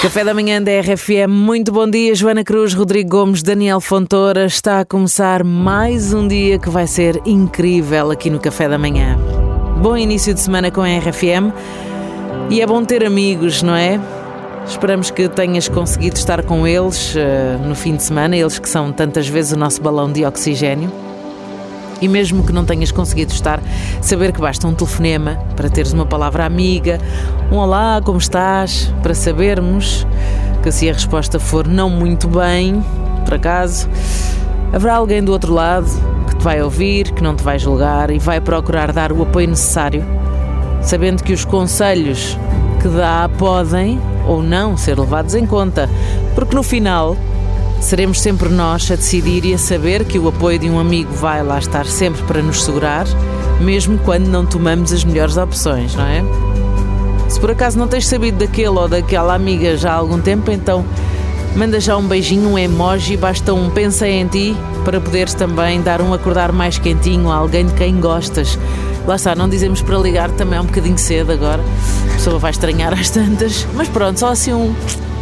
Café da manhã da RFM, muito bom dia, Joana Cruz, Rodrigo Gomes, Daniel Fontoura. Está a começar mais um dia que vai ser incrível aqui no Café da Manhã. Bom início de semana com a RFM e é bom ter amigos, não é? Esperamos que tenhas conseguido estar com eles uh, no fim de semana, eles que são tantas vezes o nosso balão de oxigênio. E mesmo que não tenhas conseguido estar, saber que basta um telefonema para teres uma palavra amiga, um olá, como estás, para sabermos que se a resposta for não muito bem, por acaso, haverá alguém do outro lado que te vai ouvir, que não te vai julgar e vai procurar dar o apoio necessário, sabendo que os conselhos que dá podem ou não ser levados em conta, porque no final Seremos sempre nós a decidir e a saber que o apoio de um amigo vai lá estar sempre para nos segurar, mesmo quando não tomamos as melhores opções, não é? Se por acaso não tens sabido daquele ou daquela amiga já há algum tempo, então manda já um beijinho, um emoji, basta um pensa em ti para poderes também dar um acordar mais quentinho a alguém de quem gostas. Lá está, não dizemos para ligar também é um bocadinho cedo agora, a pessoa vai estranhar às tantas, mas pronto, só assim um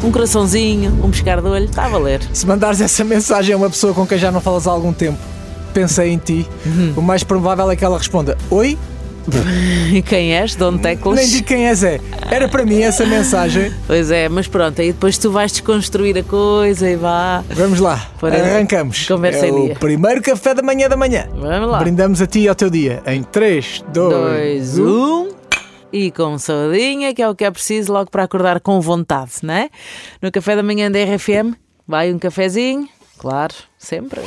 um coraçãozinho, um pescar de olho, está a valer. Se mandares essa mensagem a uma pessoa com quem já não falas há algum tempo, pensei em ti, uhum. o mais provável é que ela responda: Oi? E quem és? Dom Teclas? Nem digo quem és, é. Era para mim essa mensagem. Pois é, mas pronto, aí depois tu vais desconstruir a coisa e vá. Vamos lá, arrancamos. Conversa é em dia. O primeiro café da manhã da manhã. Vamos lá. Brindamos a ti e ao teu dia. Em 3, 2, 1 e com saudinha, que é o que é preciso logo para acordar com vontade, não é? No café da manhã da RFM, vai um cafezinho, claro, sempre.